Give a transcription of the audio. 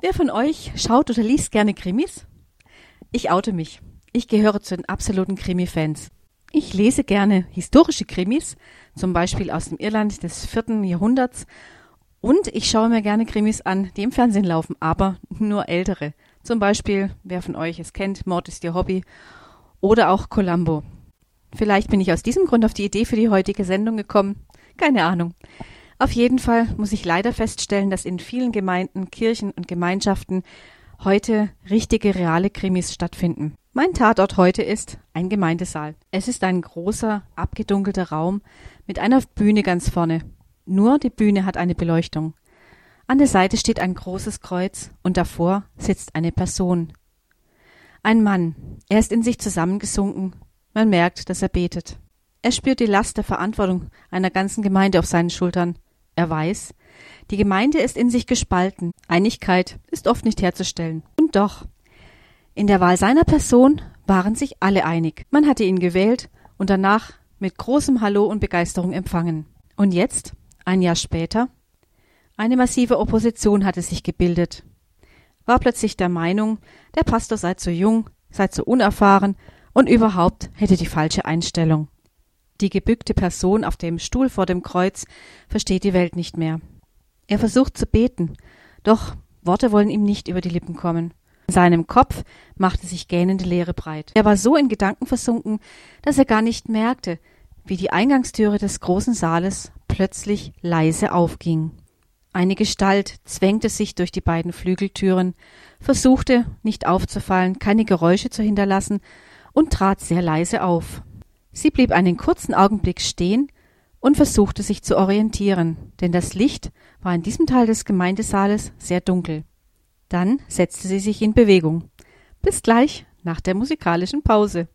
Wer von euch schaut oder liest gerne Krimis? Ich oute mich. Ich gehöre zu den absoluten Krimi-Fans. Ich lese gerne historische Krimis, zum Beispiel aus dem Irland des vierten Jahrhunderts, und ich schaue mir gerne Krimis an, die im Fernsehen laufen, aber nur ältere. Zum Beispiel, wer von euch es kennt, Mord ist ihr Hobby oder auch Columbo. Vielleicht bin ich aus diesem Grund auf die Idee für die heutige Sendung gekommen. Keine Ahnung. Auf jeden Fall muss ich leider feststellen, dass in vielen Gemeinden, Kirchen und Gemeinschaften heute richtige reale Krimis stattfinden. Mein Tatort heute ist ein Gemeindesaal. Es ist ein großer, abgedunkelter Raum mit einer Bühne ganz vorne. Nur die Bühne hat eine Beleuchtung. An der Seite steht ein großes Kreuz und davor sitzt eine Person. Ein Mann. Er ist in sich zusammengesunken. Man merkt, dass er betet. Er spürt die Last der Verantwortung einer ganzen Gemeinde auf seinen Schultern. Er weiß, die Gemeinde ist in sich gespalten. Einigkeit ist oft nicht herzustellen. Und doch, in der Wahl seiner Person waren sich alle einig. Man hatte ihn gewählt und danach mit großem Hallo und Begeisterung empfangen. Und jetzt, ein Jahr später, eine massive Opposition hatte sich gebildet. War plötzlich der Meinung, der Pastor sei zu jung, sei zu unerfahren und überhaupt hätte die falsche Einstellung. Die gebückte Person auf dem Stuhl vor dem Kreuz versteht die Welt nicht mehr. Er versucht zu beten, doch Worte wollen ihm nicht über die Lippen kommen. In seinem Kopf machte sich gähnende Leere breit. Er war so in Gedanken versunken, dass er gar nicht merkte, wie die Eingangstüre des großen Saales plötzlich leise aufging. Eine Gestalt zwängte sich durch die beiden Flügeltüren, versuchte, nicht aufzufallen, keine Geräusche zu hinterlassen und trat sehr leise auf. Sie blieb einen kurzen Augenblick stehen und versuchte sich zu orientieren, denn das Licht war in diesem Teil des Gemeindesaales sehr dunkel. Dann setzte sie sich in Bewegung. Bis gleich nach der musikalischen Pause.